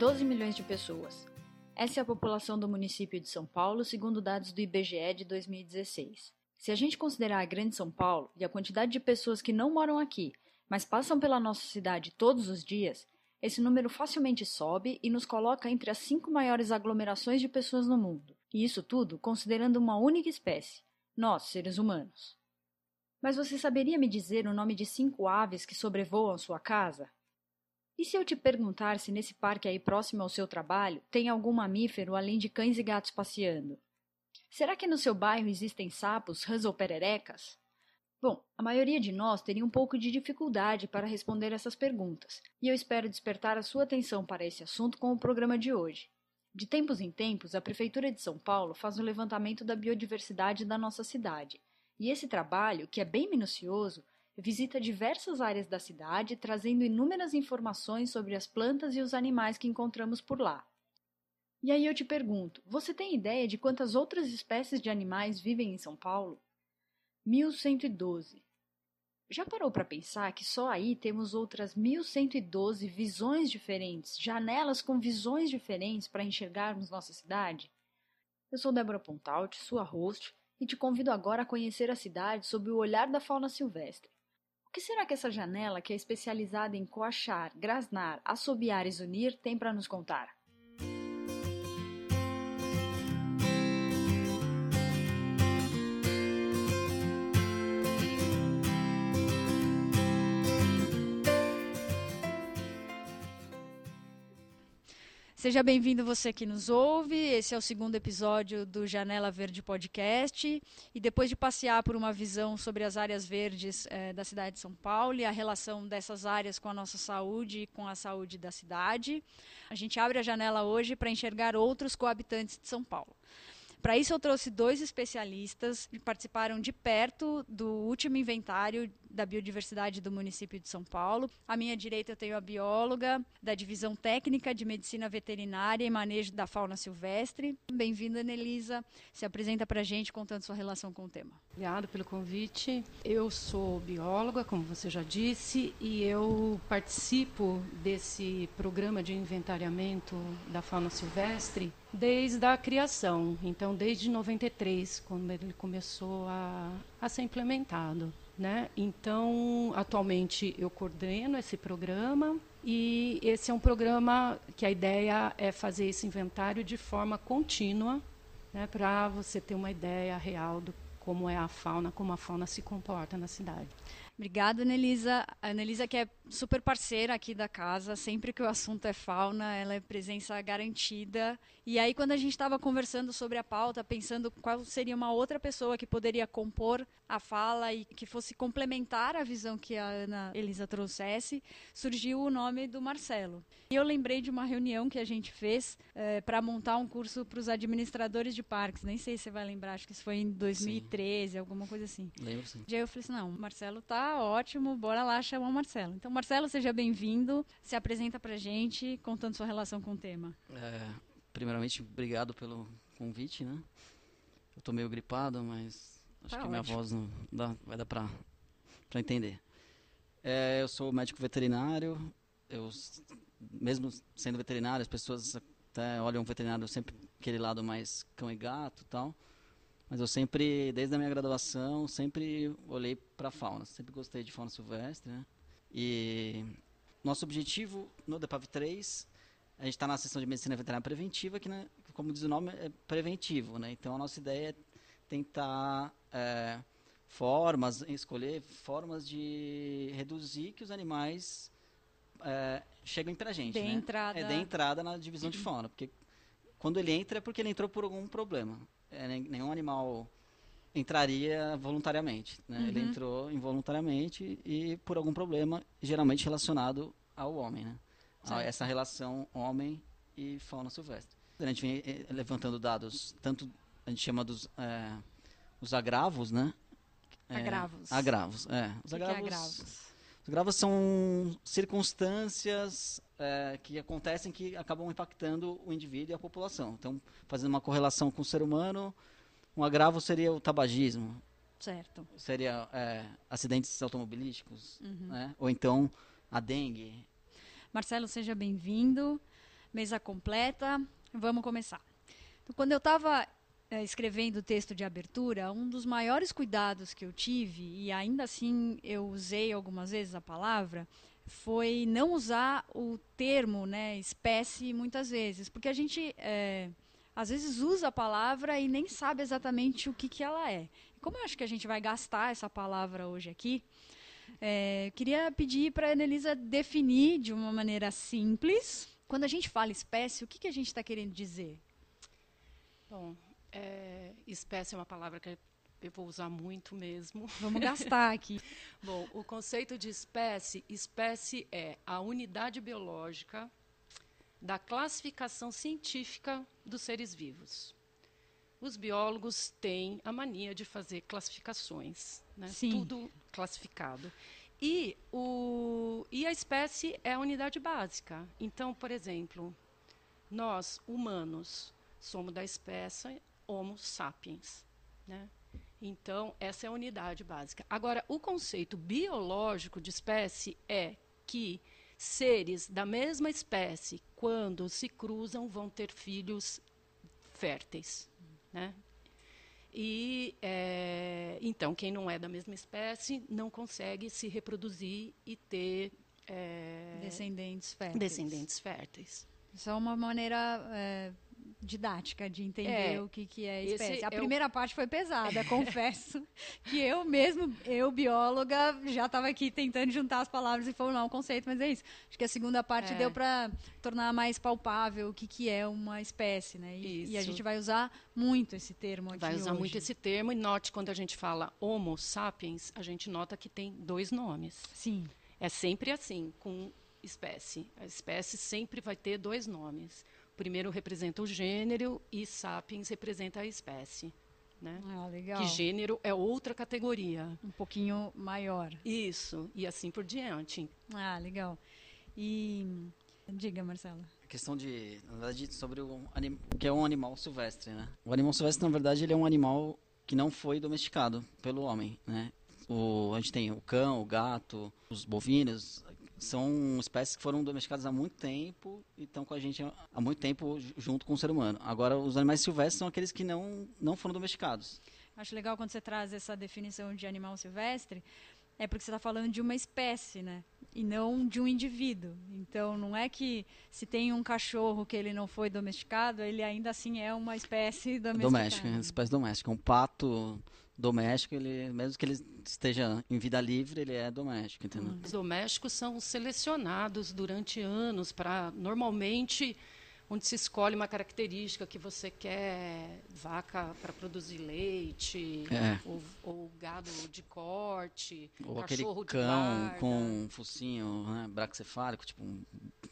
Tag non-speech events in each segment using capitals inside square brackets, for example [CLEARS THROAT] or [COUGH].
12 milhões de pessoas. Essa é a população do município de São Paulo, segundo dados do IBGE de 2016. Se a gente considerar a Grande São Paulo e a quantidade de pessoas que não moram aqui, mas passam pela nossa cidade todos os dias, esse número facilmente sobe e nos coloca entre as cinco maiores aglomerações de pessoas no mundo. E isso tudo considerando uma única espécie, nós, seres humanos. Mas você saberia me dizer o nome de cinco aves que sobrevoam sua casa? E se eu te perguntar se nesse parque aí próximo ao seu trabalho tem algum mamífero além de cães e gatos passeando? Será que no seu bairro existem sapos, rãs ou pererecas? Bom, a maioria de nós teria um pouco de dificuldade para responder essas perguntas, e eu espero despertar a sua atenção para esse assunto com o programa de hoje. De tempos em tempos, a Prefeitura de São Paulo faz um levantamento da biodiversidade da nossa cidade, e esse trabalho, que é bem minucioso, visita diversas áreas da cidade, trazendo inúmeras informações sobre as plantas e os animais que encontramos por lá. E aí eu te pergunto: você tem ideia de quantas outras espécies de animais vivem em São Paulo? 1112. Já parou para pensar que só aí temos outras 1112 visões diferentes, janelas com visões diferentes para enxergarmos nossa cidade? Eu sou Débora Pontaut, sua host, e te convido agora a conhecer a cidade sob o olhar da fauna silvestre. O que será que essa janela, que é especializada em coachar, grasnar, assobiar e zunir, tem para nos contar? Seja bem-vindo você que nos ouve. Esse é o segundo episódio do Janela Verde Podcast. E depois de passear por uma visão sobre as áreas verdes eh, da cidade de São Paulo e a relação dessas áreas com a nossa saúde e com a saúde da cidade, a gente abre a janela hoje para enxergar outros coabitantes de São Paulo. Para isso, eu trouxe dois especialistas que participaram de perto do último inventário da biodiversidade do município de São Paulo. À minha direita, eu tenho a bióloga da Divisão Técnica de Medicina Veterinária e Manejo da Fauna Silvestre. Bem-vinda, Nelisa. Se apresenta para a gente contando sua relação com o tema. Obrigada pelo convite. Eu sou bióloga, como você já disse, e eu participo desse programa de inventariamento da fauna silvestre desde a criação, então desde 93, quando ele começou a, a ser implementado. Né? Então, atualmente eu coordeno esse programa e esse é um programa que a ideia é fazer esse inventário de forma contínua, né, para você ter uma ideia real do como é a fauna, como a fauna se comporta na cidade. Obrigada, Anelisa. A Anelisa que é super parceira aqui da casa, sempre que o assunto é fauna, ela é presença garantida. E aí, quando a gente estava conversando sobre a pauta, pensando qual seria uma outra pessoa que poderia compor a fala e que fosse complementar a visão que a Ana Elisa trouxesse, surgiu o nome do Marcelo. E eu lembrei de uma reunião que a gente fez é, eh, para montar um curso para os administradores de parques. Nem sei se você vai lembrar, acho que isso foi em 2013, sim. alguma coisa assim. Lembro sim. E aí eu falei assim: não, o Marcelo tá ótimo, bora lá chamar o Marcelo. Então, Marcelo, seja bem-vindo. Se apresenta pra gente, contando sua relação com o tema. É, primeiramente, obrigado pelo convite, né? Eu tô meio gripado, mas acho tá que ótimo. minha voz não dá, vai dar pra, pra entender. É, eu sou médico veterinário. Eu, mesmo sendo veterinário, as pessoas até olham o veterinário sempre aquele lado mais cão e gato tal. Mas eu sempre, desde a minha graduação, sempre olhei para a fauna. Sempre gostei de fauna silvestre, né? E nosso objetivo no DEPAV 3, a gente está na sessão de medicina veterinária preventiva, que, né, como diz o nome, é preventivo, né? Então a nossa ideia é tentar é, formas, escolher formas de reduzir que os animais é, cheguem para a gente. Dê né? entrada. É, dê entrada na divisão de [CLEARS THROAT] fauna, porque quando ele entra é porque ele entrou por algum problema é, nenhum animal entraria voluntariamente. Né? Uhum. Ele entrou involuntariamente e por algum problema, geralmente relacionado ao homem. Né? A essa relação homem e fauna silvestre. A gente vem eh, levantando dados, tanto a gente chama dos é, os agravos, né? É, agravos. Agravos, é. Os que agravos, é agravos? Os agravos são circunstâncias é, que acontecem que acabam impactando o indivíduo e a população. Então, fazendo uma correlação com o ser humano, um agravo seria o tabagismo. Certo. Seria é, acidentes automobilísticos, uhum. né? ou então a dengue. Marcelo, seja bem-vindo. mesa completa. Vamos começar. Então, quando eu estava é, escrevendo o texto de abertura, um dos maiores cuidados que eu tive, e ainda assim eu usei algumas vezes a palavra, foi não usar o termo né, espécie muitas vezes, porque a gente é, às vezes usa a palavra e nem sabe exatamente o que, que ela é. Como eu acho que a gente vai gastar essa palavra hoje aqui, é, queria pedir para a Anelisa definir de uma maneira simples. Quando a gente fala espécie, o que, que a gente está querendo dizer? Bom, é, espécie é uma palavra que eu vou usar muito mesmo. Vamos [LAUGHS] gastar aqui. Bom, o conceito de espécie, espécie é a unidade biológica da classificação científica dos seres vivos. Os biólogos têm a mania de fazer classificações, né? tudo classificado. E, o, e a espécie é a unidade básica. Então, por exemplo, nós, humanos, somos da espécie Homo sapiens. Né? Então, essa é a unidade básica. Agora, o conceito biológico de espécie é que seres da mesma espécie, quando se cruzam, vão ter filhos férteis. Né? E é, então quem não é da mesma espécie não consegue se reproduzir e ter é, descendentes férteis. Descendentes férteis. Isso é uma maneira é, didática de entender é, o que, que é espécie. A primeira o... parte foi pesada, [LAUGHS] confesso que eu mesmo, eu bióloga, já estava aqui tentando juntar as palavras e formar um conceito, mas é isso. Acho que a segunda parte é. deu para tornar mais palpável o que, que é uma espécie, né? E, e, a gente vai usar muito esse termo aqui Vai usar hoje. muito esse termo e note quando a gente fala Homo sapiens, a gente nota que tem dois nomes. Sim. É sempre assim, com espécie. A espécie sempre vai ter dois nomes primeiro representa o gênero e sapiens representa a espécie. Né? Ah, legal. Que gênero é outra categoria. Um pouquinho maior. Isso, e assim por diante. Ah, legal. E diga, Marcelo. A questão de, na verdade, sobre o, o que é um animal silvestre, né? O animal silvestre, na verdade, ele é um animal que não foi domesticado pelo homem, né? O, a gente tem o cão, o gato, os bovinos, são espécies que foram domesticadas há muito tempo e estão com a gente há muito tempo junto com o ser humano. Agora, os animais silvestres são aqueles que não, não foram domesticados. Acho legal quando você traz essa definição de animal silvestre, é porque você está falando de uma espécie, né? E não de um indivíduo. Então, não é que se tem um cachorro que ele não foi domesticado, ele ainda assim é uma espécie domesticada. Doméstica, espécie doméstica. Um pato doméstico, ele, mesmo que ele esteja em vida livre, ele é doméstico, entendeu? Os domésticos são selecionados durante anos para, normalmente, onde se escolhe uma característica que você quer, vaca para produzir leite, é. ou, ou, gado de corte, ou aquele cão com um focinho né, braxefálico, tipo um,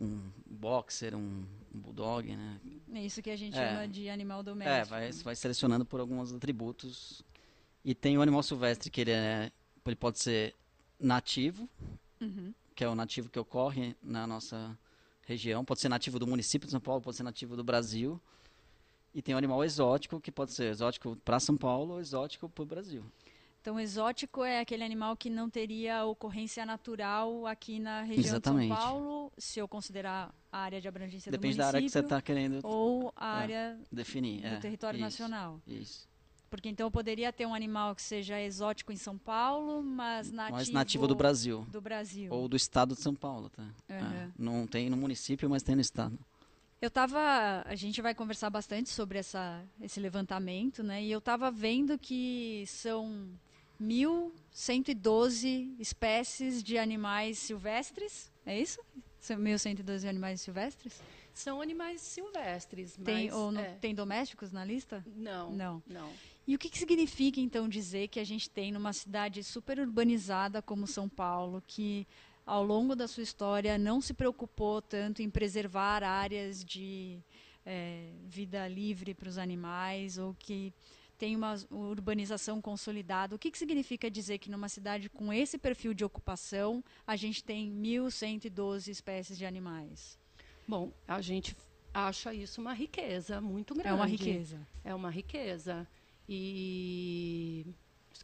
um boxer, um, um, bulldog, né? É isso que a gente é. chama de animal doméstico. É, vai, vai selecionando por alguns atributos e tem o animal silvestre, que ele, é, ele pode ser nativo, uhum. que é o nativo que ocorre na nossa região. Pode ser nativo do município de São Paulo, pode ser nativo do Brasil. E tem o animal exótico, que pode ser exótico para São Paulo ou exótico para o Brasil. Então, exótico é aquele animal que não teria ocorrência natural aqui na região Exatamente. de São Paulo, se eu considerar a área de abrangência Depende do município. Depende da área que você está querendo ou a é, área definir, do é, território isso, nacional. Isso. Porque então poderia ter um animal que seja exótico em São Paulo, mas nativo, mas nativo do Brasil. Do Brasil. Ou do estado de São Paulo, tá? Uhum. É, não tem no município, mas tem no estado. Eu estava, a gente vai conversar bastante sobre essa, esse levantamento, né? E eu estava vendo que são 1.112 espécies de animais silvestres, é isso? São 1.112 animais silvestres? São animais silvestres, tem, mas... Ou não, é. tem domésticos na lista? Não, não. não. E o que, que significa, então, dizer que a gente tem numa cidade super urbanizada como São Paulo, que ao longo da sua história não se preocupou tanto em preservar áreas de é, vida livre para os animais, ou que tem uma urbanização consolidada. O que, que significa dizer que numa cidade com esse perfil de ocupação a gente tem 1.112 espécies de animais? Bom, a gente acha isso uma riqueza muito grande. É uma riqueza. É uma riqueza e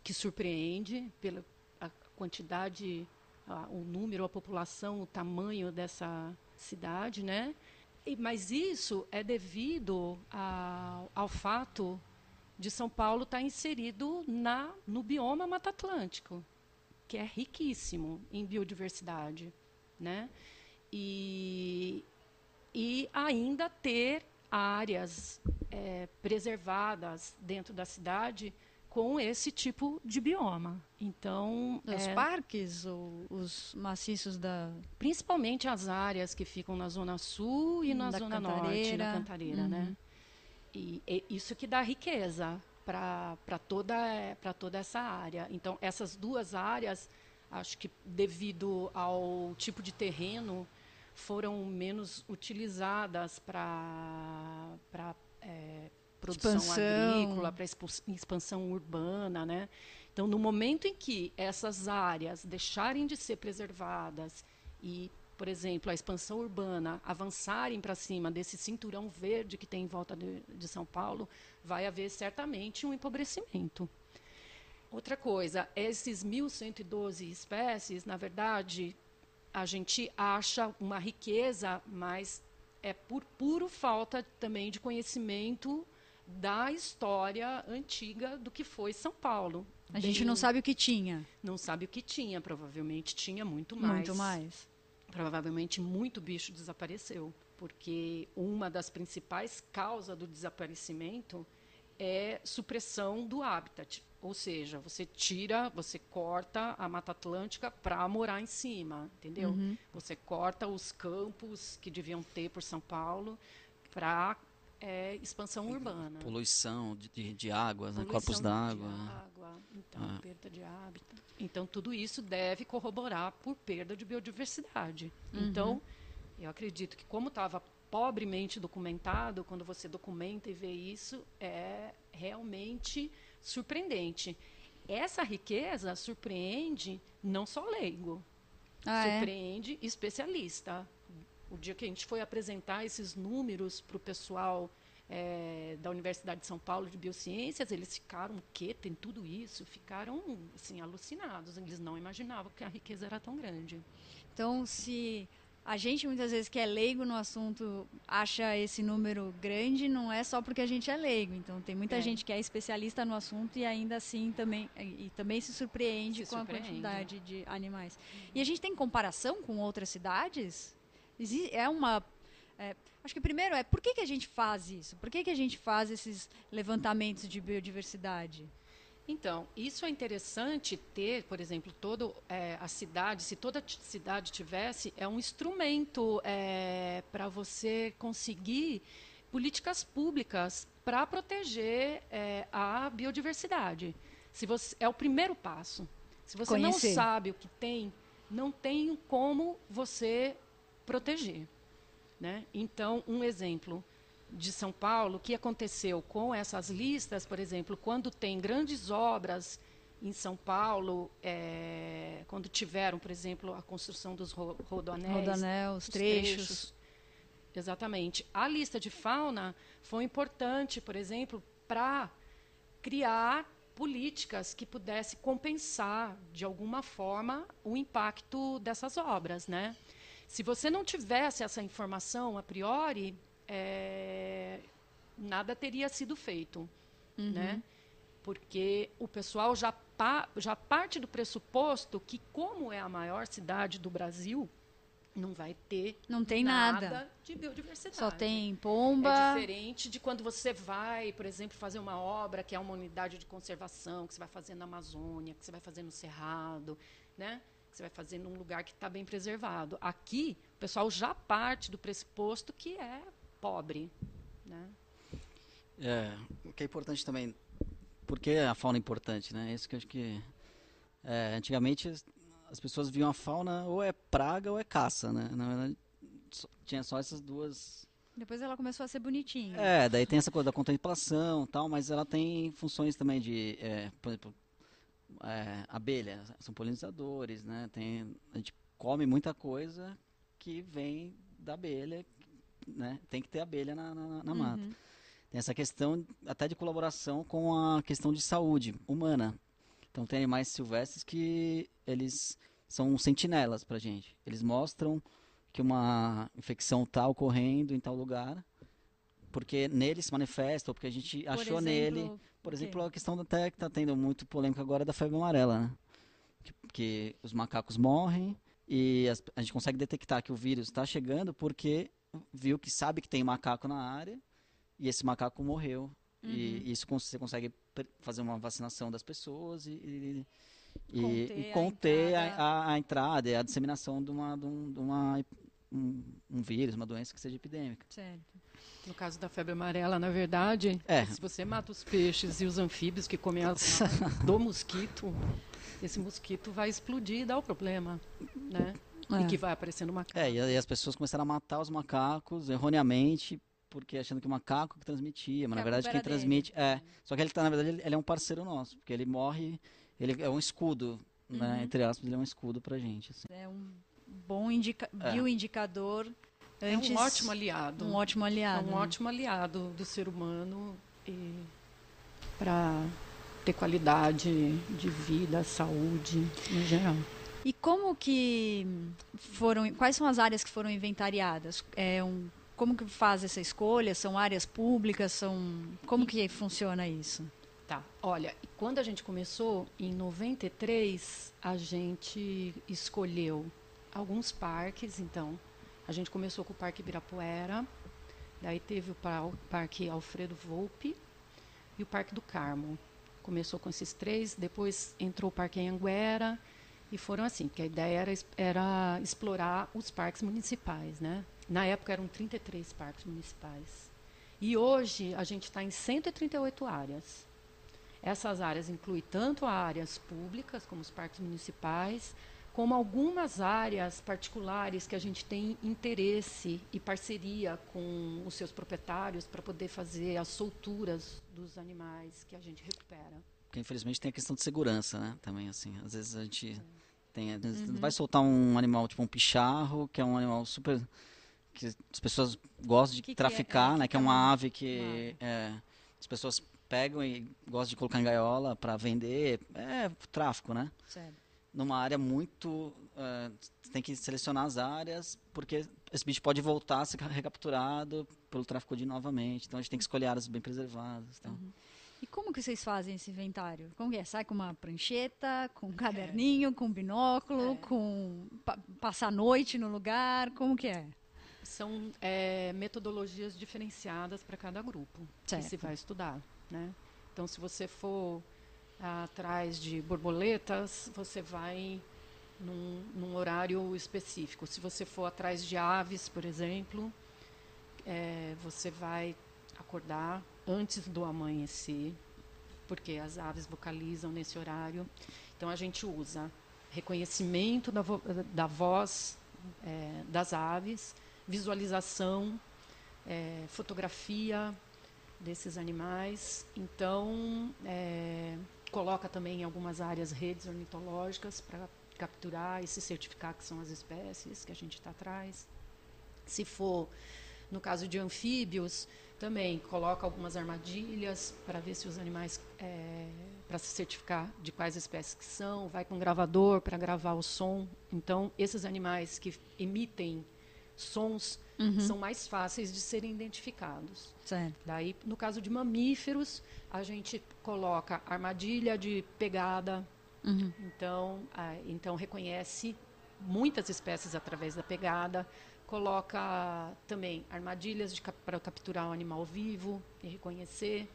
que surpreende pela a quantidade, a, o número, a população, o tamanho dessa cidade, né? mas isso é devido a, ao fato de São Paulo estar tá inserido na, no bioma Mata Atlântico, que é riquíssimo em biodiversidade. Né? E, e ainda ter áreas é, preservadas dentro da cidade com esse tipo de bioma. Então, os é, parques, ou os maciços da, principalmente as áreas que ficam na zona sul e na zona cantareira. norte, na Cantareira, uhum. né? E, e, isso que dá riqueza para toda para toda essa área. Então, essas duas áreas, acho que devido ao tipo de terreno, foram menos utilizadas para é, produção expansão. agrícola, para expansão urbana, né? Então, no momento em que essas áreas deixarem de ser preservadas e, por exemplo, a expansão urbana avançarem para cima desse cinturão verde que tem em volta de, de São Paulo, vai haver certamente um empobrecimento. Outra coisa, esses 1.112 espécies, na verdade, a gente acha uma riqueza, mas é por puro falta também de conhecimento da história antiga do que foi São Paulo. A Bem, gente não sabe o que tinha. Não sabe o que tinha, provavelmente tinha muito mais. Muito mais. Provavelmente muito bicho desapareceu, porque uma das principais causas do desaparecimento é supressão do habitat. Ou seja, você tira, você corta a Mata Atlântica para morar em cima, entendeu? Uhum. Você corta os campos que deviam ter por São Paulo para é expansão urbana. Poluição de, de, de águas, né? corpos d'água. água, então, ah. perda de hábitat. Então, tudo isso deve corroborar por perda de biodiversidade. Uhum. Então, eu acredito que como estava pobremente documentado, quando você documenta e vê isso, é realmente surpreendente. Essa riqueza surpreende não só leigo, ah, é? surpreende é? especialista o dia que a gente foi apresentar esses números para o pessoal é, da Universidade de São Paulo de Biociências, eles ficaram, o quê? Tem tudo isso? Ficaram, assim, alucinados. Eles não imaginavam que a riqueza era tão grande. Então, se a gente, muitas vezes, que é leigo no assunto, acha esse número grande, não é só porque a gente é leigo. Então, tem muita é. gente que é especialista no assunto e ainda assim também, e também se surpreende se com surpreende. a quantidade de animais. E a gente tem comparação com outras cidades? É uma. É, acho que primeiro é por que, que a gente faz isso? Por que, que a gente faz esses levantamentos de biodiversidade? Então, isso é interessante ter, por exemplo, toda é, a cidade, se toda cidade tivesse, é um instrumento é, para você conseguir políticas públicas para proteger é, a biodiversidade. Se você, é o primeiro passo. Se você Conhecer. não sabe o que tem, não tem como você proteger. Né? Então, um exemplo de São Paulo, o que aconteceu com essas listas, por exemplo, quando tem grandes obras em São Paulo, é, quando tiveram, por exemplo, a construção dos ro rodoanéis, Rodanel, os trechos. trechos. Exatamente. A lista de fauna foi importante, por exemplo, para criar políticas que pudesse compensar de alguma forma o impacto dessas obras, né? Se você não tivesse essa informação a priori, é, nada teria sido feito, uhum. né? Porque o pessoal já, pa, já parte do pressuposto que, como é a maior cidade do Brasil, não vai ter não tem nada, nada, de biodiversidade. Só tem pomba. É diferente de quando você vai, por exemplo, fazer uma obra que é uma unidade de conservação, que você vai fazer na Amazônia, que você vai fazer no Cerrado, né? que você vai fazer num lugar que está bem preservado. Aqui, o pessoal já parte do pressuposto que é pobre. Né? É, o que é importante também, por que a fauna é importante? Né? Isso que eu acho que. É, antigamente as pessoas viam a fauna ou é praga ou é caça. Né? Na verdade, tinha só essas duas. Depois ela começou a ser bonitinha. É, daí tem essa coisa da contemplação tal, mas ela tem funções também de, é, por exemplo, é, abelha, são polinizadores, né? Tem, a gente come muita coisa que vem da abelha, né? Tem que ter abelha na, na, na uhum. mata. Tem essa questão até de colaboração com a questão de saúde humana. Então tem animais silvestres que eles são sentinelas para gente. Eles mostram que uma infecção está ocorrendo em tal lugar, porque nele se manifesta, ou porque a gente por achou exemplo, nele. Por exemplo, a questão até que está tendo muito polêmica agora da febre amarela, né? Que, que os macacos morrem e as, a gente consegue detectar que o vírus está chegando porque viu que sabe que tem macaco na área e esse macaco morreu. Uhum. E isso você consegue fazer uma vacinação das pessoas e, e conter, e conter a, entrada. A, a, entrada e a disseminação de uma, de uma um, um, vírus, uma doença que seja epidêmica. Certo. No caso da febre amarela, na verdade, é. se você mata os peixes e os anfíbios que comem as [LAUGHS] do mosquito, esse mosquito vai explodir e dar o problema, né? É. E que vai aparecendo macaco. É, e as pessoas começaram a matar os macacos erroneamente porque achando que o macaco que transmitia, mas é, na verdade quem transmite dele. é. Só que ele tá, na verdade, ele, ele, é um parceiro nosso, porque ele morre ele é um escudo, né, uhum. né? Entre aspas, ele é um escudo pra gente. Assim. É um bom indica é. bioindicador. Antes, é um ótimo aliado. Um ótimo aliado. É um né? ótimo aliado do ser humano e para ter qualidade de vida, saúde em geral. E como que foram, quais são as áreas que foram inventariadas? É um, como que faz essa escolha? São áreas públicas? São, como que funciona isso? Tá. Olha, quando a gente começou, em 93, a gente escolheu alguns parques. Então, a gente começou com o Parque Ibirapuera, daí teve o Parque Alfredo Volpe e o Parque do Carmo. Começou com esses três, depois entrou o Parque Anguera e foram assim, porque a ideia era, era explorar os parques municipais, né? Na época eram 33 parques municipais. E hoje a gente está em 138 áreas. Essas áreas incluem tanto áreas públicas, como os parques municipais, como algumas áreas particulares que a gente tem interesse e parceria com os seus proprietários para poder fazer as solturas dos animais que a gente recupera. Porque infelizmente tem a questão de segurança, né? Também assim, às vezes a gente tem, uhum. vai soltar um animal tipo um picharro, que é um animal super que as pessoas gostam de que traficar, que é? É, né? Que é uma ave que é, as pessoas pegam e gostam de colocar em gaiola para vender. É tráfico, né? Numa área muito. Uh, tem que selecionar as áreas, porque esse bicho pode voltar a ser recapturado pelo tráfico de novamente. Então a gente tem que escolher áreas bem preservadas. Então. Uhum. E como que vocês fazem esse inventário? Como que é? Sai com uma prancheta, com um caderninho, é. com um binóculo, é. com pa passar a noite no lugar? Como que é? São é, metodologias diferenciadas para cada grupo certo. que se vai estudar. Né? Então, se você for atrás de borboletas, você vai num, num, horário específico. Se você for atrás de aves, por exemplo, é, você vai acordar antes do amanhecer, porque as aves vocalizam nesse horário. Então, a gente usa reconhecimento da, vo da voz é, das aves, visualização, é, fotografia, desses animais. Então, é, coloca também em algumas áreas redes ornitológicas para capturar e se certificar que são as espécies que a gente está atrás. Se for no caso de anfíbios, também coloca algumas armadilhas para ver se os animais, é, para se certificar de quais espécies que são, vai com gravador para gravar o som. Então, esses animais que emitem sons uhum. são mais fáceis de serem identificados. Certo. Daí, no caso de mamíferos, a gente coloca armadilha de pegada. Uhum. Então, ah, então reconhece muitas espécies através da pegada. Coloca também armadilhas para capturar o um animal vivo e reconhecer.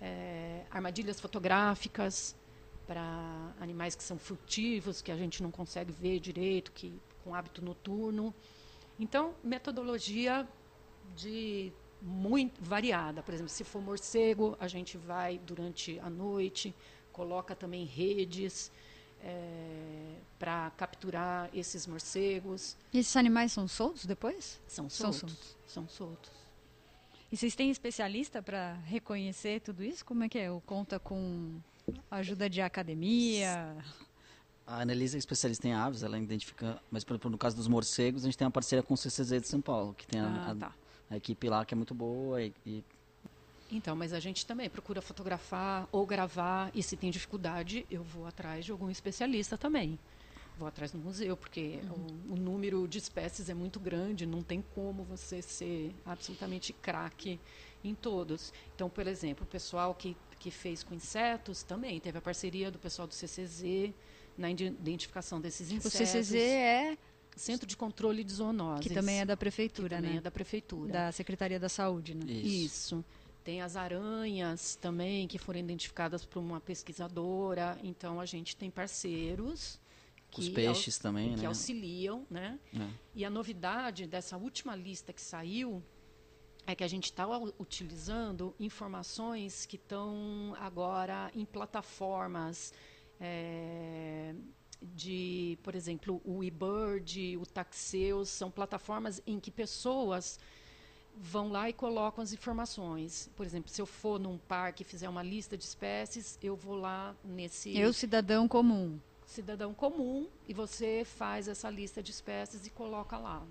É, armadilhas fotográficas para animais que são furtivos, que a gente não consegue ver direito, que com hábito noturno. Então, metodologia de muito variada. Por exemplo, se for morcego, a gente vai durante a noite, coloca também redes é, para capturar esses morcegos. E esses animais são soltos depois? São soltos. São soltos. São soltos. E vocês têm especialista para reconhecer tudo isso? Como é que é? Ou conta com ajuda de academia? A Annelise é especialista em aves, ela identifica, mas por exemplo, no caso dos morcegos, a gente tem uma parceria com o CCZ de São Paulo, que tem ah, a, tá. a, equipe lá que é muito boa e, e... Então, mas a gente também procura fotografar ou gravar, e se tem dificuldade, eu vou atrás de algum especialista também. vou atrás do museu, porque uhum. o, o, número de espécies é muito grande, não tem como você ser absolutamente craque em todos. Então, por exemplo, o pessoal que, que fez com insetos também teve a parceria do pessoal do CCZ na identificação desses insetos. O CCZ é Centro de Controle de Zoonoses. Que também é da prefeitura, que né? Também é da prefeitura. Da Secretaria da Saúde, né? Isso. Isso. Tem as aranhas também, que foram identificadas por uma pesquisadora. Então, a gente tem parceiros. Que Os peixes também, que né? auxiliam, né? É. E a novidade dessa última lista que saiu é que a gente está utilizando informações que estão agora em plataformas é, de, por exemplo, o eBird, o Taxeus, são plataformas em que pessoas vão lá e colocam as informações. Por exemplo, se eu for num parque e fizer uma lista de espécies, eu vou lá nesse. Eu, cidadão comum. Cidadão comum, e você faz essa lista de espécies e coloca lá.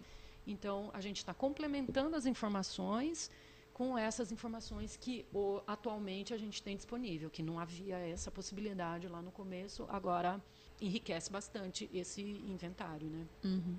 Então, a gente está complementando as informações com essas informações que o, atualmente a gente tem disponível, que não havia essa possibilidade lá no começo, agora enriquece bastante esse inventário. Né? Uhum.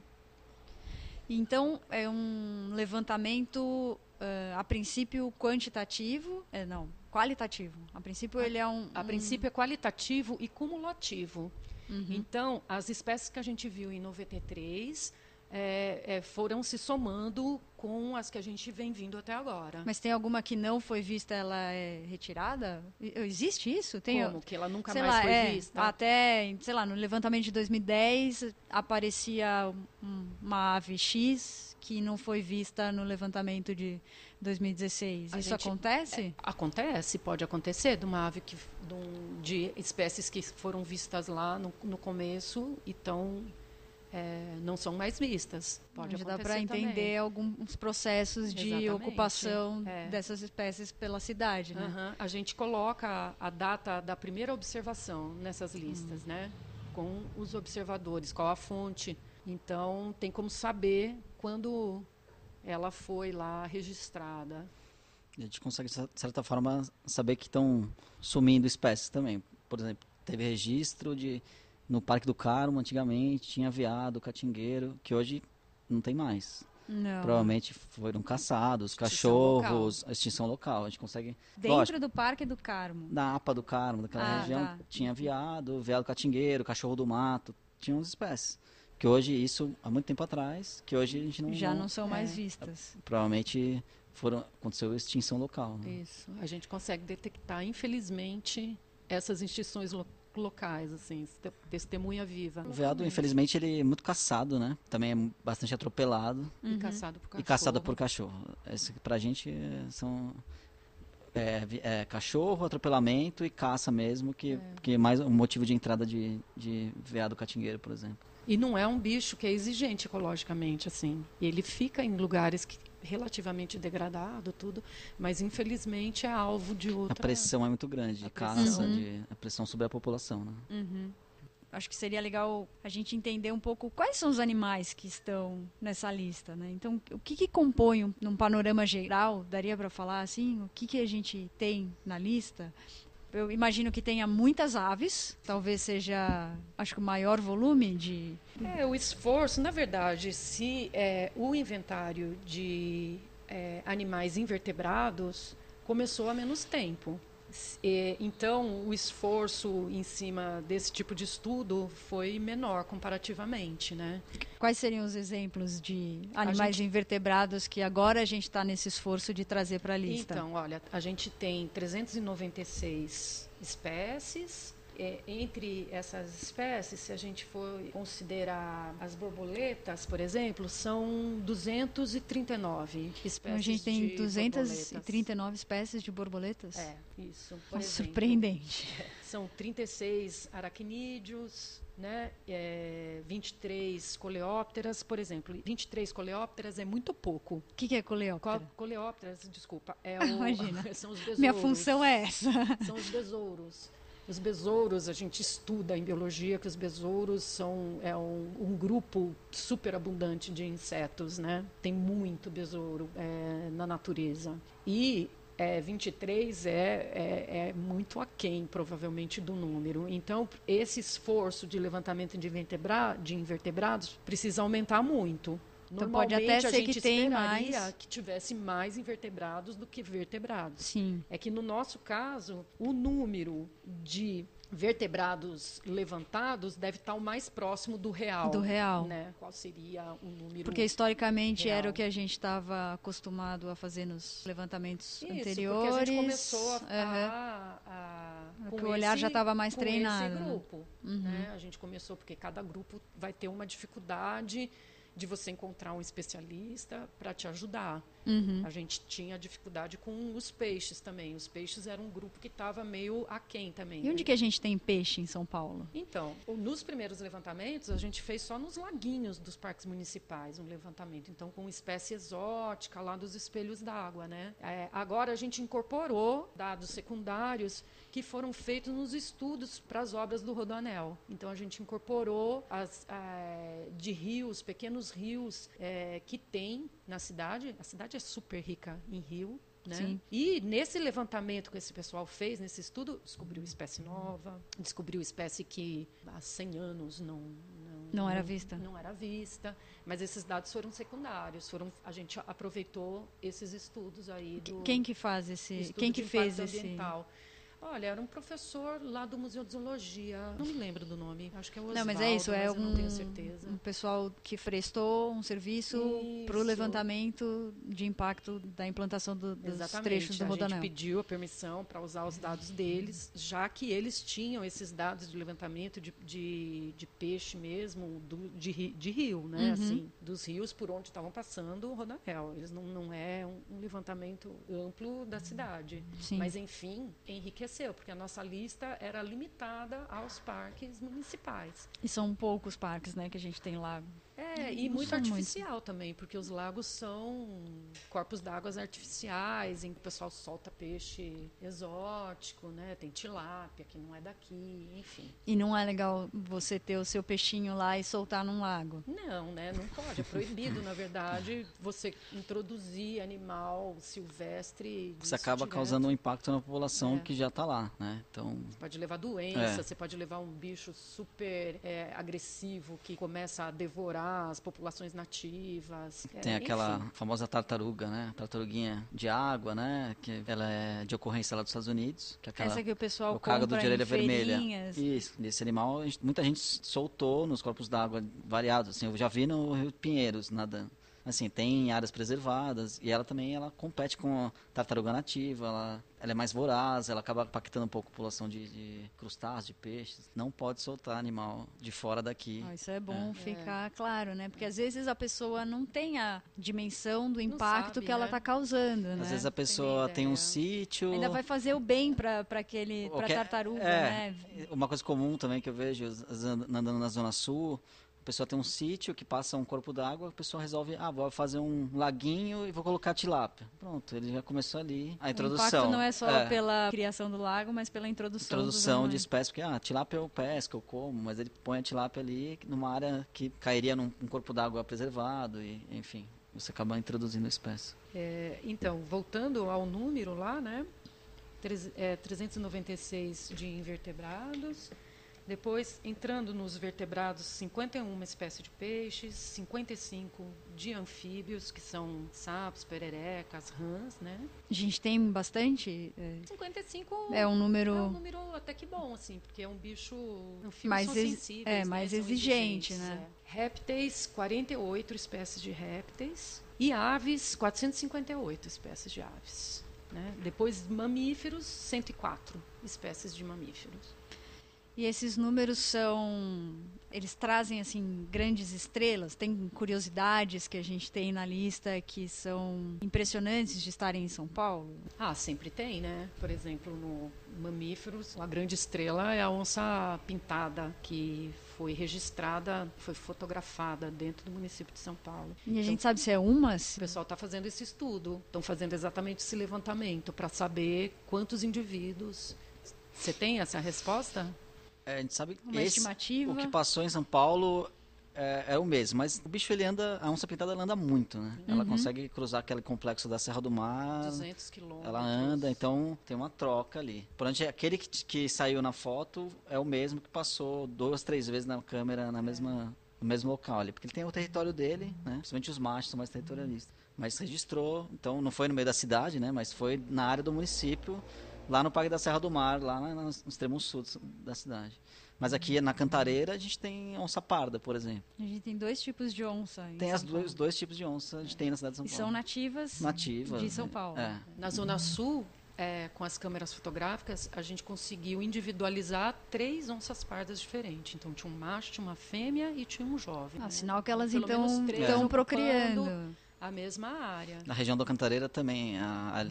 Então, é um levantamento, uh, a princípio, quantitativo, é, não, qualitativo. A princípio, a, ele é um... A um... princípio é qualitativo e cumulativo. Uhum. Então, as espécies que a gente viu em 93 é, é, foram se somando com as que a gente vem vindo até agora. Mas tem alguma que não foi vista, ela é retirada? Existe isso? Tem, Como? Que ela nunca mais lá, foi é, vista? Até, sei lá, no levantamento de 2010 aparecia uma ave X que não foi vista no levantamento de 2016. A isso gente, acontece? É, acontece, pode acontecer, de uma ave que, de, de espécies que foram vistas lá no, no começo e estão é, não são mais vistas. Pode Já dá para entender também. alguns processos de Exatamente. ocupação é. dessas espécies pela cidade. Né? Uhum. A gente coloca a data da primeira observação nessas listas, uhum. né? com os observadores, qual a fonte. Então, tem como saber quando ela foi lá registrada. A gente consegue, de certa forma, saber que estão sumindo espécies também. Por exemplo, teve registro de no Parque do Carmo, antigamente, tinha veado, catingueiro, que hoje não tem mais. Não. Provavelmente foram caçados, extinção cachorros, local. extinção local. A gente consegue. Dentro lógico, do Parque do Carmo. Na APA do Carmo, daquela ah, região, tá. tinha veado, veado catingueiro, cachorro do mato, tinha umas espécies. Que hoje, isso há muito tempo atrás, que hoje a gente não. Já não, não são é, mais vistas. Provavelmente foram, aconteceu extinção local. Né? Isso. A gente consegue detectar, infelizmente, essas extinções locais assim, testemunha viva. O veado, infelizmente, ele é muito caçado, né? Também é bastante atropelado. Uhum. E caçado por cachorro. E caçado por cachorro. Esse, pra gente são é, é, cachorro, atropelamento e caça mesmo, que, é. que é mais um motivo de entrada de, de veado catingueiro, por exemplo. E não é um bicho que é exigente ecologicamente, assim. Ele fica em lugares que relativamente degradado, tudo, mas infelizmente é alvo de outra. A pressão é muito grande, de caça, uhum. de, a pressão sobre a população, né? Uhum. Acho que seria legal a gente entender um pouco quais são os animais que estão nessa lista, né? Então, o que, que compõe um, num panorama geral? Daria para falar assim? O que, que a gente tem na lista? Eu imagino que tenha muitas aves, talvez seja, acho que o maior volume de. É, o esforço, na verdade, se é, o inventário de é, animais invertebrados começou há menos tempo. Então, o esforço em cima desse tipo de estudo foi menor comparativamente, né? Quais seriam os exemplos de animais gente... invertebrados que agora a gente está nesse esforço de trazer para a lista? Então, olha, a gente tem 396 espécies é, entre essas espécies, se a gente for considerar as borboletas, por exemplo, são 239 espécies. Então a gente tem 239 espécies de borboletas? É, isso. Por exemplo, surpreendente. São 36 aracnídeos, né? É, 23 coleópteras, por exemplo. 23 coleópteras é muito pouco. O que, que, é coleóptera? Co coleópteras, desculpa, é [LAUGHS] o, Imagina. [LAUGHS] são os besouros. Minha função é essa. São os besouros. Os besouros, a gente estuda em biologia que os besouros são é um, um grupo super abundante de insetos, né? Tem muito besouro é, na natureza. E É, 23 é, é, é muito aquém, provavelmente, do número. Então, esse esforço de levantamento de, de invertebrados precisa aumentar muito. Então pode até ser que tenha mais que tivesse mais invertebrados do que vertebrados. Sim. É que no nosso caso, o número de vertebrados levantados deve estar o mais próximo do real. Do real. Né? Qual seria o número Porque historicamente real. era o que a gente estava acostumado a fazer nos levantamentos Isso, anteriores. Porque a gente começou a, uhum. a, a o olhar esse, já estava mais com treinado. Esse grupo, uhum. né? A gente começou porque cada grupo vai ter uma dificuldade de você encontrar um especialista para te ajudar. Uhum. A gente tinha dificuldade com os peixes também. Os peixes eram um grupo que estava meio aquém também. E onde né? que a gente tem peixe em São Paulo? Então, nos primeiros levantamentos, a gente fez só nos laguinhos dos parques municipais um levantamento. Então, com espécie exótica lá dos espelhos d'água, né? É, agora a gente incorporou dados secundários que foram feitos nos estudos para as obras do Rodoanel. Então, a gente incorporou as, é, de rios, pequenos rios é, que tem na cidade. A cidade é super rica em rio. Né? Sim. E nesse levantamento que esse pessoal fez, nesse estudo, descobriu espécie nova, descobriu espécie que há 100 anos não, não, não era vista. Não era vista, mas esses dados foram secundários. Foram, a gente aproveitou esses estudos aí do Quem que faz esse? Quem que fez esse? Ambiental. Olha, era um professor lá do Museu de Zoologia. Não me lembro do nome. Acho que é o Osvaldo, Não, mas é isso. É um, não tenho certeza. um pessoal que prestou um serviço para o levantamento de impacto da implantação do, dos Exatamente. trechos do Rodanel. A gente pediu a permissão para usar os dados deles, já que eles tinham esses dados de levantamento de, de, de peixe mesmo, do, de, de rio, né? Uhum. Assim, dos rios por onde estavam passando o Rodanel. Eles não, não é um, um levantamento amplo da cidade. Sim. Mas, enfim, enriqueceu porque a nossa lista era limitada aos parques municipais. E são poucos parques, né, que a gente tem lá. É, e muito artificial muito. também, porque os lagos são corpos d'água artificiais, em que o pessoal solta peixe exótico, né? Tem tilápia, que não é daqui, enfim. E não é legal você ter o seu peixinho lá e soltar num lago? Não, né? Não pode. É proibido, na verdade, você introduzir animal silvestre. Você acaba direto. causando um impacto na população É. que já está lá, né? Então, Você pode levar doença, É. você pode levar um bicho super é, agressivo que começa a devorar as populações nativas. É, tem aquela enfim. famosa tartaruga, né? Tartaruguinha de água, né? Que ela é de ocorrência lá dos Estados Unidos. Que é aquela Essa que o pessoal o cágado compra de orelha vermelha. Isso, desse animal, muita gente soltou nos corpos d'água variados. Assim, eu já vi no Rio Pinheiros nadando. Assim, tem áreas preservadas e ela também ela compete com a tartaruga nativa, ela, ela é mais voraz, ela acaba impactando um pouco a população de, de crustáceos, de peixes. Não pode soltar animal de fora daqui. Ah, isso é bom ficar claro, né? Porque às vezes a pessoa não tem a dimensão do impacto sabe, que ela né? está causando, né? Às vezes a pessoa ideia. tem um sítio. Ainda vai fazer o bem para aquele, para Qualquer- tartaruga, é, né? Uma coisa comum também que eu vejo andando na Zona Sul, pessoa tem um sítio que passa um corpo d'água, a pessoa resolve, ah, vou fazer um laguinho e vou colocar tilápia. Pronto, ele já começou ali a O introdução. impacto não é só pela criação do lago, mas pela introdução. introdução de espécies, porque ah, tilápia eu pesco, eu como, mas ele põe a tilápia ali numa área que cairia num um corpo d'água preservado e, enfim, você acaba introduzindo a espécie. É, então, voltando ao número lá, né? Treze- é, 396 de invertebrados. Depois, entrando nos vertebrados, 51 espécies de peixes, 55 de anfíbios, que são sapos, pererecas, rãs, né? A gente tem bastante. é, 55 É um número. é um número até que bom, assim, porque é um bicho. Anfíbios Mais são ex- sensíveis. é, né? mais São exigente, né? é. Répteis, 48 espécies de répteis. E aves, 458 espécies de aves. Né? Depois, mamíferos, 104 espécies de mamíferos. E esses números são. Eles trazem, assim, grandes estrelas. Tem curiosidades que a gente tem na lista que são impressionantes de estarem em São Paulo. Ah, sempre tem, né? Por exemplo, no mamíferos, a grande estrela é a onça pintada, que foi registrada, foi fotografada dentro do município de São Paulo. E a gente sabe se é uma. O pessoal está fazendo esse estudo, estão fazendo exatamente esse levantamento para saber quantos indivíduos. Você tem essa resposta? É, a gente sabe que Uma esse- estimativa. o que passou em São Paulo é, é, o mesmo, mas o bicho ele anda, a onça pintada ela anda muito, né? Uhum. Ela consegue cruzar aquele complexo da Serra do Mar. 200 quilômetros. Ela anda, então tem uma troca ali. Porém, aquele que, que saiu na foto é o mesmo que passou duas, três vezes na câmera na é. mesma no mesmo local ali, porque ele tem o território dele, né? Principalmente os machos são mais territorialistas. Mas registrou, então não foi no meio da cidade, né? Mas foi na área do município, lá no Parque da Serra do Mar, lá no extremo sul da cidade. Mas aqui na Cantareira a gente tem onça parda, por exemplo. A gente tem dois tipos de onça. Tem os dois, dois, tipos de onça a gente tem na cidade de São Paulo. E são nativas, nativas de São é. Paulo. É. Na Zona Sul, é, com as câmeras fotográficas, a gente conseguiu individualizar três onças pardas diferentes. Então tinha um macho, tinha uma fêmea e tinha um jovem. Ah, né? Sinal que elas então estão procriando a mesma área. Na região da Cantareira também, a, a,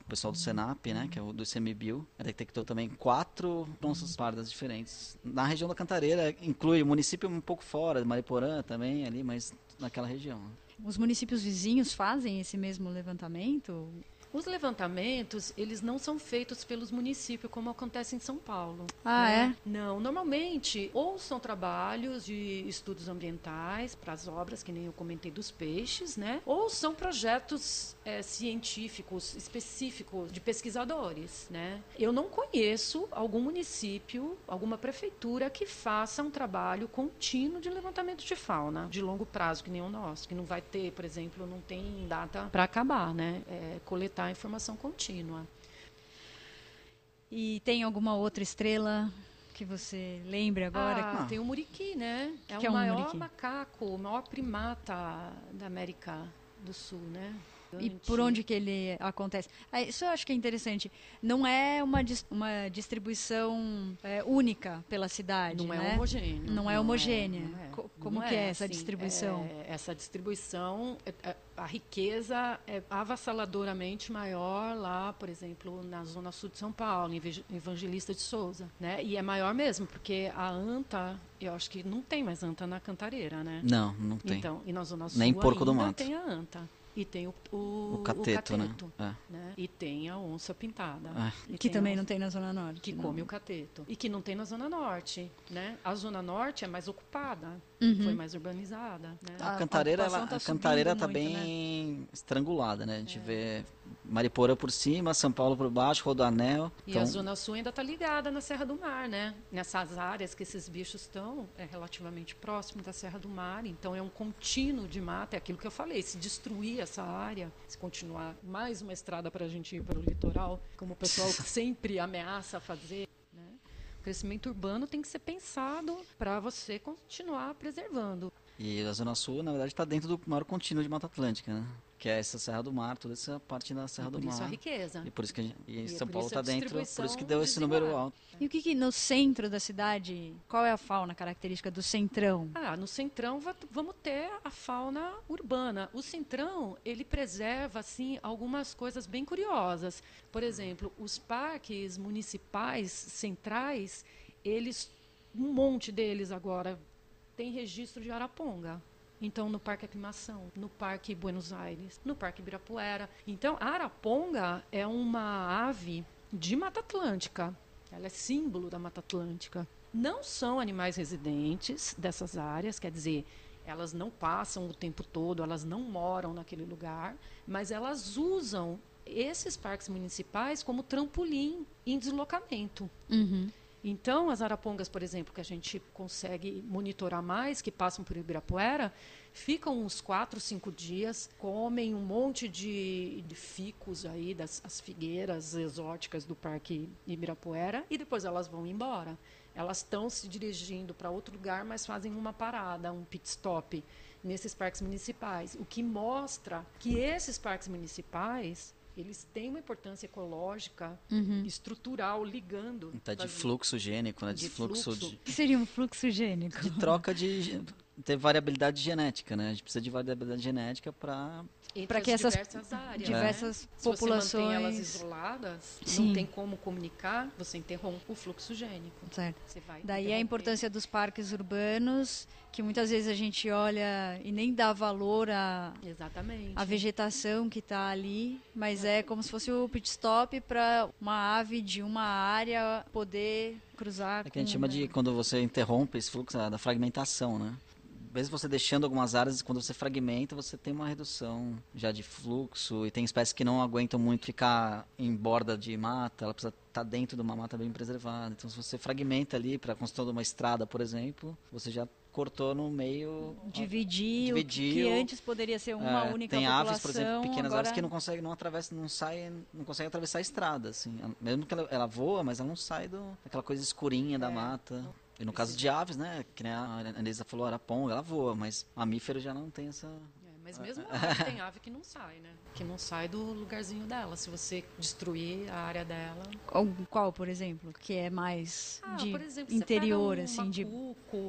o pessoal do Senap, né, que é o do ICMBio, detectou também quatro onças pardas diferentes. Na região da Cantareira, inclui o município um pouco fora, Mariporã também ali, mas naquela região. Os municípios vizinhos fazem esse mesmo levantamento? Os levantamentos, eles não são feitos pelos municípios, como acontece em São Paulo. Ah, né? é? Não, normalmente, ou são trabalhos de estudos ambientais para as obras, que nem eu comentei dos peixes, né? Ou são projetos é, científicos específicos de pesquisadores, né? Eu não conheço algum município, alguma prefeitura que faça um trabalho contínuo de levantamento de fauna, de longo prazo, que nem o nosso, que não vai ter, por exemplo, não tem data para acabar, né? É, coletar informação contínua. E tem alguma outra estrela que você lembre agora? Ah, tem o muriqui, né? É que o é um maior muriqui? macaco, o maior primata da América do Sul, né? E por onde que ele acontece? Ah, isso eu acho que é interessante. Não é uma, uma distribuição é, única pela cidade, Não é né? é homogênea. Não, é homogênea. Não é, não é. Como não que é, é essa assim, distribuição? É, essa distribuição, a riqueza é avassaladoramente maior lá, por exemplo, na zona sul de São Paulo, em Evangelista de Souza, né? E é maior mesmo, porque a anta, eu acho que não tem mais anta na Cantareira, né? Não, não tem. Então, e na zona sul Nem porco do mato. tem a anta. E tem o, o, o cateto, o cateto né? É. né? E tem a onça pintada. É. Que também não tem na Zona Norte. Que não. come o cateto. E que não tem na Zona Norte. Né? A Zona Norte é mais ocupada, uhum. foi mais urbanizada. Né? A, a Cantareira, ela, tá a Cantareira está bem né? estrangulada, né? A gente é. vê Mariporã por cima, São Paulo por baixo, Rodoanel. E então... a Zona Sul ainda está ligada na Serra do Mar, né? Nessas áreas que esses bichos estão, é relativamente próximo da Serra do Mar, então é um contínuo de mata, é aquilo que eu falei, se destruir essa área, se continuar mais uma estrada para a gente ir para o litoral, como o pessoal [LAUGHS] sempre ameaça fazer, né? O crescimento urbano tem que ser pensado para você continuar preservando. E a Zona Sul, na verdade, está dentro do maior contínuo de Mata Atlântica, né? Que é essa Serra do Mar, toda essa parte da Serra do Mar. Por isso a riqueza. E por isso que gente, e, e São Paulo está dentro, por isso que deu esse número alto. E o que, que, no centro da cidade, qual é a fauna característica do centrão? Ah, no centrão vamos ter a fauna urbana. O centrão, ele preserva assim algumas coisas bem curiosas. Por exemplo, os parques municipais centrais, eles um monte deles agora tem registro de araponga. Então, no Parque Aclimação, no Parque Buenos Aires, no Parque Ibirapuera. Então, a araponga é uma ave de Mata Atlântica. Ela é símbolo da Mata Atlântica. Não são animais residentes dessas áreas, quer dizer, elas não passam o tempo todo, elas não moram naquele lugar, mas elas usam esses parques municipais como trampolim em deslocamento. Uhum. Então, as arapongas, por exemplo, que a gente consegue monitorar mais, que passam por Ibirapuera, ficam uns quatro, cinco dias, comem um monte de, de ficos aí, das as figueiras exóticas do Parque Ibirapuera, e depois elas vão embora. Elas estão se dirigindo para outro lugar, mas fazem uma parada, um pit stop nesses parques municipais, o que mostra que esses parques municipais eles têm uma importância ecológica, uhum. estrutural, ligando. Está de fluxo gênico, né? De, de fluxo. fluxo. De... O que seria um fluxo gênico? De troca de. Ter variabilidade genética, né? A gente precisa de variabilidade genética para para que essas diversas, áreas, diversas né? populações Se você elas isoladas, Sim. não tem como comunicar, você interrompe o fluxo gênico. Certo. Daí a importância dos parques urbanos, que muitas vezes a gente olha e nem dá valor à a vegetação que está ali, mas é como se fosse o pit stop para uma ave de uma área poder cruzar. É que a gente chama de quando você interrompe esse fluxo da fragmentação, né? Mesmo você deixando algumas áreas, quando você fragmenta, você tem uma redução já de fluxo. E tem espécies que não aguentam muito ficar em borda de mata, ela precisa estar tá dentro de uma mata bem preservada. Então, se você fragmenta ali para construir uma estrada, por exemplo, você já cortou no meio. Dividir, dividiu, que antes poderia ser uma é, única tem aves, por exemplo, pequenas agora... aves que não conseguem, não atravessam, não saem, não conseguem atravessar a estrada, assim. Mesmo que ela, ela voa, mas ela não sai do, daquela coisa escurinha da é. mata. E no caso de aves, né, que nem a Anelisa falou, araponga, ela voa, mas mamífero já não tem essa mas mesmo ave, tem ave que não sai, né? Que não sai do lugarzinho dela. Se você destruir a área dela. Qual, qual por exemplo? Que é mais ah, de exemplo, interior, um assim, de.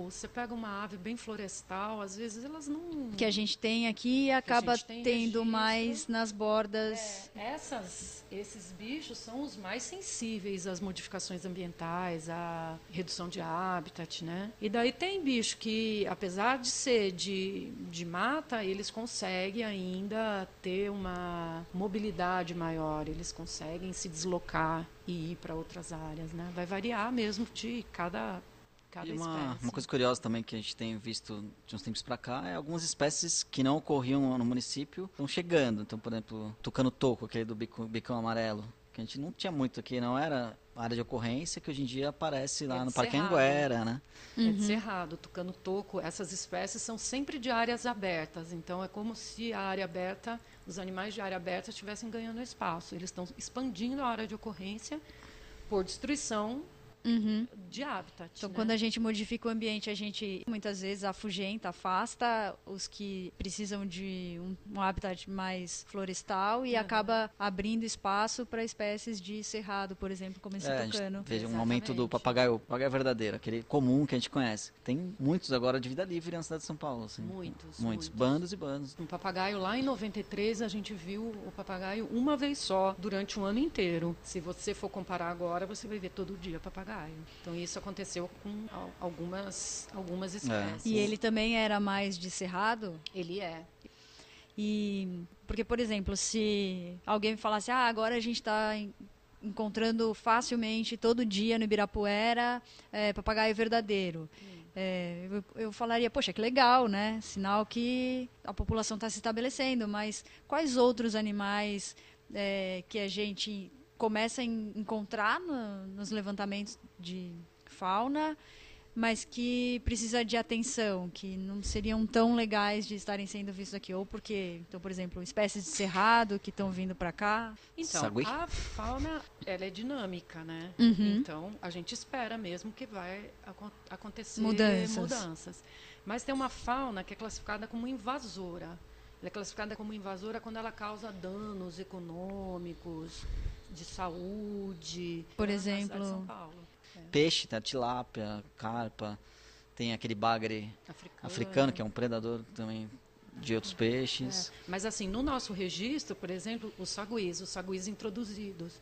Você pega uma ave bem florestal, às vezes elas não. Que a gente tem aqui e acaba tendo registro. mais nas bordas. É, essas, esses bichos são os mais sensíveis às modificações ambientais, à redução de habitat, né? E daí tem bicho que, apesar de ser de, de mata, eles conseguem consegue ainda ter uma mobilidade maior, eles conseguem se deslocar e ir para outras áreas, né? Vai variar mesmo de cada cada e uma, uma coisa curiosa também que a gente tem visto de uns tempos para cá é algumas espécies que não ocorriam no município estão chegando. Então, por exemplo, tucano toco, aquele do bico, bicão amarelo, que a gente não tinha muito aqui, não era área de ocorrência que hoje em dia aparece lá é no Parque Anguera, né? Uhum. É de cerrado, tucano toco, essas espécies são sempre de áreas abertas, então é como se a área aberta, os animais de área aberta estivessem ganhando espaço, eles estão expandindo a área de ocorrência por destruição uhum. de habitat. Então, né? quando a gente modifica o ambiente, a gente muitas vezes afugenta, afasta os que precisam de um, um habitat mais florestal e uhum. acaba abrindo espaço para espécies de cerrado, por exemplo, como esse é, tucano. Veja um aumento do papagaio, papagaio verdadeiro, aquele comum que a gente conhece. Tem muitos agora de vida livre na cidade de São Paulo. Assim. Muitos, muitos. Muitos. Bandos e bandos. Um papagaio lá em 93, a gente viu o papagaio uma vez só, durante um ano inteiro. Se você for comparar agora, você vai ver todo dia papagaio. Então isso aconteceu com algumas, algumas é. espécies. É. E ele também era mais de cerrado? Ele é. E porque, por exemplo, se alguém me falasse, ah, agora a gente está encontrando facilmente todo dia no Ibirapuera é, papagaio verdadeiro. Hum. É, eu, eu, falaria, poxa, que legal, né? Sinal que a população está se estabelecendo, mas quais outros animais é, que a gente começa a encontrar no, nos levantamentos de fauna, mas que precisa de atenção, que não seriam tão legais de estarem sendo vistos aqui, ou porque, então, por exemplo, espécies de cerrado que estão vindo para cá. Então, Sagui? a fauna ela é dinâmica, né? Uhum. Então, a gente espera mesmo que vai acontecer mudanças. mudanças. Mas tem uma fauna que é classificada como invasora. Ela é classificada como invasora quando ela causa danos econômicos, de saúde. Por exemplo, é. peixe, tá, tilápia, carpa, tem aquele bagre africano. africano, que é um predador também de outros peixes. É. Mas assim, no nosso registro, por exemplo, os saguis, os saguis introduzidos.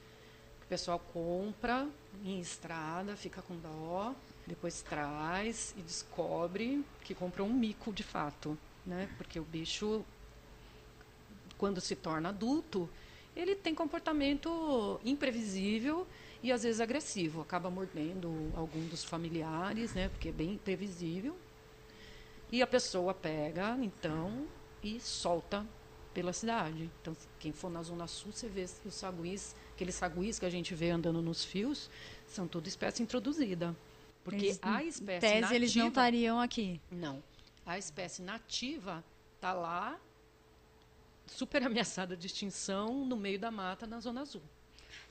O pessoal compra em estrada, fica com dó, depois traz e descobre que comprou um mico de fato, né? Porque o bicho quando se torna adulto, ele tem comportamento imprevisível e às vezes agressivo, acaba mordendo algum dos familiares, né, porque é bem imprevisível. E a pessoa pega, então, e solta pela cidade. Então, quem for na Zona Sul, você vê os saguis, aqueles saguis que a gente vê andando nos fios, são tudo espécie introduzida. Porque eles, a espécie tese, nativa... eles não estariam aqui. Não. A espécie nativa está lá super ameaçada de extinção no meio da mata na Zona Azul.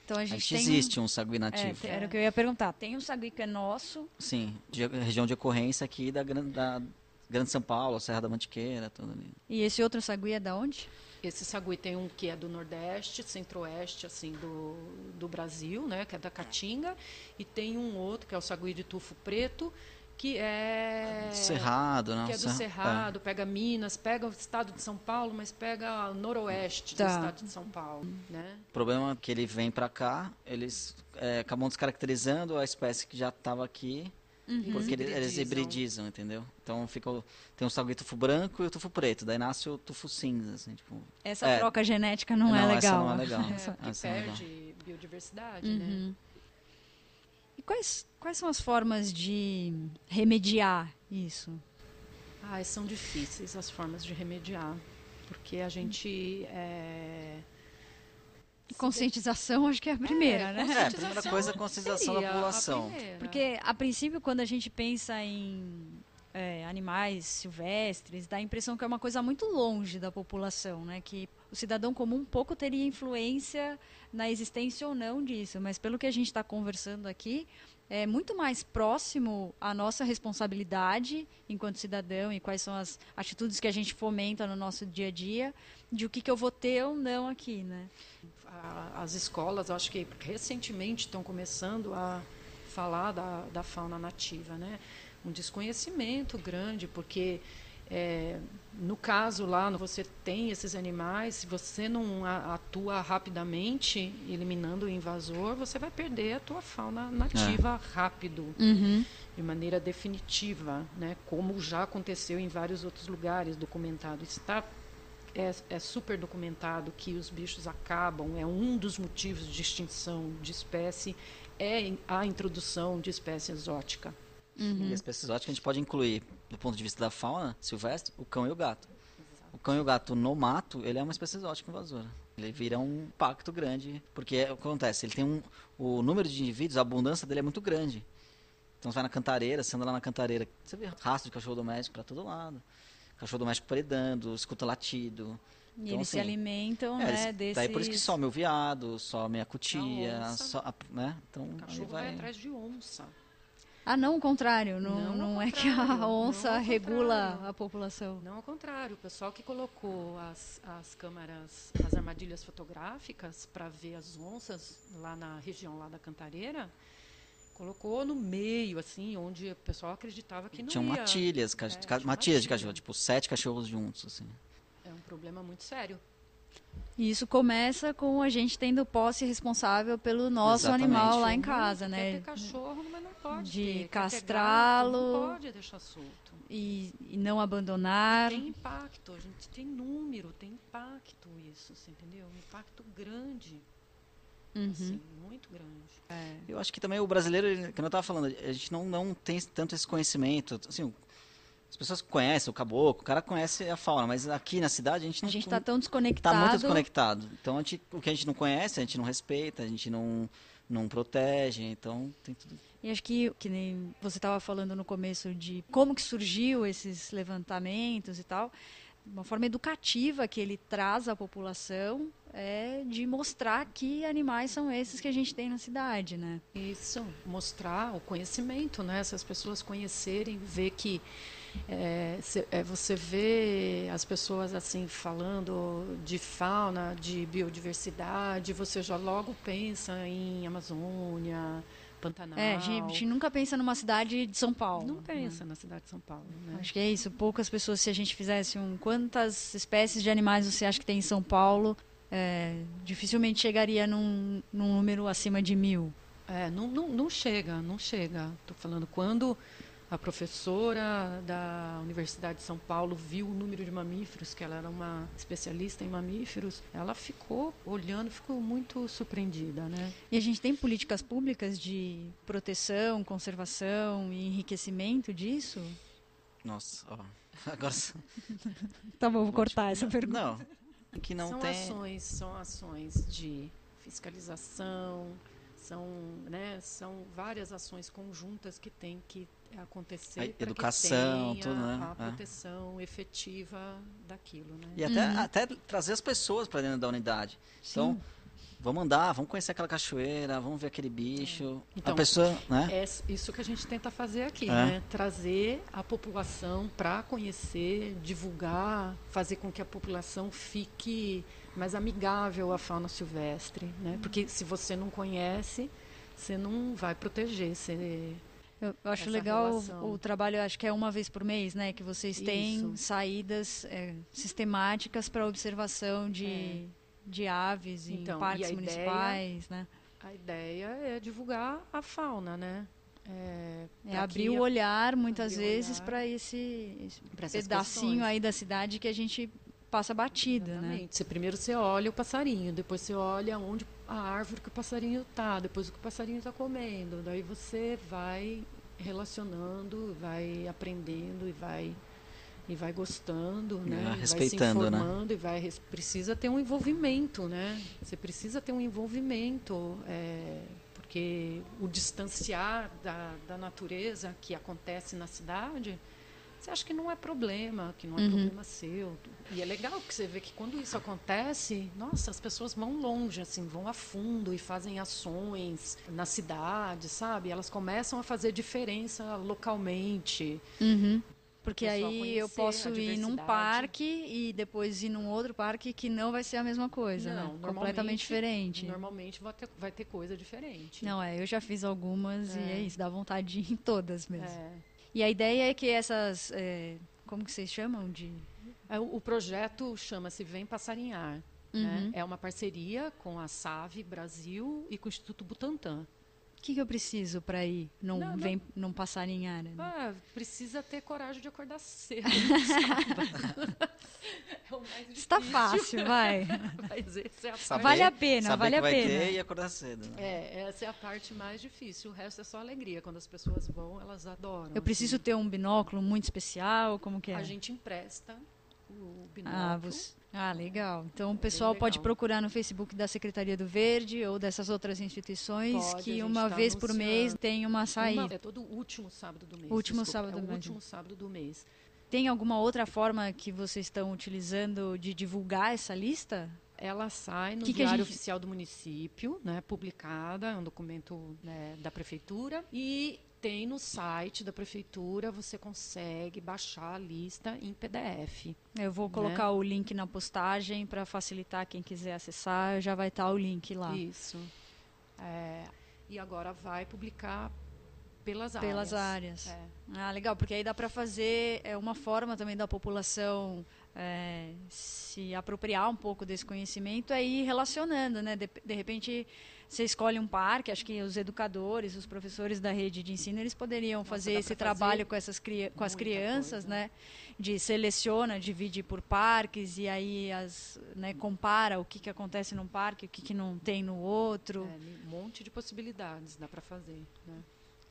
Então a gente, existe um, um sagui nativo. É, era o que eu ia perguntar. Tem um sagui que é nosso? Sim, de, região de ocorrência aqui da, da Grande São Paulo, Serra da Mantiqueira, tudo ali. E esse outro sagui é da onde? Esse sagui tem um que é do Nordeste, Centro-Oeste, assim, do, do Brasil, né, que é da Caatinga, e tem um outro que é o sagui de tufo preto, que é Cerrado, né? Que é do Cerrado, é. pega Minas, pega o estado de São Paulo, mas pega o noroeste tá. do estado de São Paulo, né? O problema é que ele vem para cá, eles é, acabam descaracterizando a espécie que já estava aqui, uhum. porque eles, eles hibridizam, entendeu? Então fica o, tem o salgueiro tufo branco e o tufo preto, daí nasce o tufo cinza, assim, tipo, Essa é, troca genética não, não é legal. Essa não é legal. É, essa, essa perde legal. biodiversidade, né? uhum. né? E quais, quais são as formas de remediar isso? Ah, são difíceis as formas de remediar, porque a gente é, Conscientização acho que é a primeira, é, né? É, a primeira coisa é a conscientização da população. Porque, a princípio, quando a gente pensa em é, animais silvestres, dá a impressão que é uma coisa muito longe da população, né? Que o cidadão comum pouco teria influência na existência ou não disso. Mas pelo que a gente está conversando aqui, é muito mais próximo à nossa responsabilidade enquanto cidadão e quais são as atitudes que a gente fomenta no nosso dia a dia, de o que, que eu vou ter ou não aqui, né? As escolas, acho que recentemente estão começando a falar da, da fauna nativa, né? Um desconhecimento grande, porque é, no caso lá, você tem esses animais, se você não atua rapidamente, eliminando o invasor, você vai perder a tua fauna nativa é. rápido, uhum. de maneira definitiva, né? como já aconteceu em vários outros lugares documentado. Está é, é, super documentado que os bichos acabam, é um dos motivos de extinção de espécie, é a introdução de espécie exótica. Uhum. E a espécie exótica a gente pode incluir, do ponto de vista da fauna silvestre, o cão e o gato. Exato. O cão e o gato no mato, ele é uma espécie exótica invasora. Ele vira um impacto grande, porque é, o que acontece? Ele tem um, o número de indivíduos, a abundância dele é muito grande. Então você vai na cantareira, você anda lá na cantareira, você vê rastro de cachorro doméstico para todo lado cachorro doméstico predando, escuta latido. E então, eles assim, se alimentam, é, né, desses... Daí por isso que some o veado, some a cutia, so, né? Então, o cachorro vai... vai... atrás de onça. Ah, não, o contrário. Não, não, não é que a onça regula a população. Não, ao contrário. O pessoal que colocou as, as câmaras, as armadilhas fotográficas para ver as onças lá na região lá da Cantareira, colocou no meio, assim, onde o pessoal acreditava que não Tinham ia. matilhas, é, matilhas de cachorro, tipo sete cachorros juntos, assim. É um problema muito sério. E isso começa com a gente tendo posse responsável pelo nosso Exatamente. animal lá em casa, né? Quer ter cachorro, pode De castrá-lo. Não pode deixar solto. E, e não abandonar. Tem impacto, a gente tem número, tem impacto isso, você entendeu? Um impacto grande. Uhum. Assim, muito grande. É. Eu acho que também o brasileiro, como eu estava falando, a gente não, não tem tanto esse conhecimento. Assim, as pessoas conhecem o caboclo, o cara conhece a fauna, mas aqui na cidade a gente não A gente está tão desconectado. Está muito desconectado. Então gente, o que a gente não conhece, a gente não respeita, a gente não, não protege, então tem tudo. E acho que, que nem você estava falando no começo de como que surgiu esses levantamentos e tal, uma forma educativa que ele traz à população é de mostrar que animais são esses que a gente tem na cidade, né? Isso, mostrar o conhecimento, né? Se as pessoas conhecerem, ver que é, se, é, você vê as pessoas assim falando de fauna, de biodiversidade, você já logo pensa em Amazônia, Pantanal. É, a gente nunca pensa numa cidade de São Paulo. Não pensa né? na cidade de São Paulo. Né? Acho que é isso. Poucas pessoas, se a gente fizesse um. Quantas espécies de animais você acha que tem em São Paulo? É, dificilmente chegaria num, num número acima de mil. É, não, não, não chega, não chega. Estou falando quando a professora da Universidade de São Paulo viu o número de mamíferos, que ela era uma especialista em mamíferos, ela ficou olhando, ficou muito surpreendida, né? E a gente tem políticas públicas de proteção, conservação e enriquecimento disso? Nossa, ó, [LAUGHS] agora... [LAUGHS] tá bom, vou cortar essa pergunta. Não, que não são tem... ações, são ações de fiscalização, são, né, são várias ações conjuntas que têm que acontecer a educação, tudo, né? a é. proteção é. efetiva daquilo, né? E até, uhum. até trazer as pessoas para dentro da unidade. Então, Sim. Então, vamos andar, vamos conhecer aquela cachoeira, vamos ver aquele bicho. É. Então, a pessoa, né? É isso que a gente tenta fazer aqui, é. né? Trazer a população para conhecer, divulgar, fazer com que a população fique mais amigável à fauna silvestre, né? Porque se você não conhece, você não vai proteger, você eu acho legal o, o, trabalho, acho que é uma vez por mês, né? Que vocês têm Isso. saídas é, sistemáticas para observação de, é. de aves então, em parques municipais, ideia, né? A ideia é divulgar a fauna, né? É, é abrir o olhar, muitas vezes, para esse, esse pedacinho questões. aí da cidade que a gente passa batida, né? Exatamente. né? Você, primeiro você olha o passarinho, depois você olha onde a árvore que o passarinho está, depois o que o passarinho está comendo. Daí você vai relacionando, vai aprendendo e vai e vai gostando, né? e respeitando, vai se né? informando e vai precisa ter um envolvimento, né? Você precisa ter um envolvimento, é, porque o distanciar da, da natureza que acontece na cidade, você acha que não é problema, que não é Uhum. problema seu. E é legal que você vê que quando isso acontece, nossa, as pessoas vão longe, assim, vão a fundo e fazem ações na cidade, sabe? Elas começam a fazer diferença localmente. Uhum. Porque aí eu posso ir num parque e depois ir num outro parque que não vai ser a mesma coisa, Não, né? Completamente diferente. Normalmente vai ter, vai ter coisa diferente. Não, é, eu já fiz algumas e É. é isso, dá vontade de ir em todas mesmo. É. E a ideia é que essas, é, como que vocês chamam de... É, O projeto chama-se Vem Passarinhar. né? Uhum. É uma parceria com a SAVE Brasil e com o Instituto Butantan. O que, que eu preciso para ir não, Não, não. vem não passarinhar? Né? Ah, precisa ter coragem de acordar cedo. [LAUGHS] [LAUGHS] é o mais difícil. Está fácil, vai. [LAUGHS] Mas essa é a Saber- parte, Vale a pena, saber vale que a vai pena. ter e acordar cedo. né? é, essa é a parte mais difícil. O resto é só alegria. Quando as pessoas vão, elas adoram. Eu preciso assim. ter um binóculo muito especial, como que é? A gente empresta o binóculo. Ah, você... ah, legal. Então o pessoal pode procurar no Facebook da Secretaria do Verde ou dessas outras instituições Pode, que uma tá vez por mês tem uma saída. Uma- é todo último sábado do mês. Último desculpa, sábado é do mês. último sábado do mês. Tem alguma outra forma que vocês estão utilizando de divulgar essa lista? Ela sai no Que Diário gente- Oficial do Município, né, publicada, é um documento né, da Prefeitura. E tem no site da Prefeitura, você consegue baixar a lista em PDF. Eu vou colocar o link na postagem para facilitar quem quiser acessar, já vai estar o link lá. Isso. É, e agora vai publicar pelas, Pelas áreas. áreas. É. Ah, legal, porque aí dá para fazer é uma forma também da população é, se apropriar um pouco desse conhecimento, ir relacionando, né? De, de repente você escolhe um parque, acho que os educadores, os professores da rede de ensino, eles poderiam Nossa, fazer esse pra fazer trabalho com essas com as crianças, coisa. né? De seleciona, divide por parques e aí as, né, compara o que, que acontece num parque, o que, que não tem no outro. É, um monte de possibilidades dá para fazer. Né?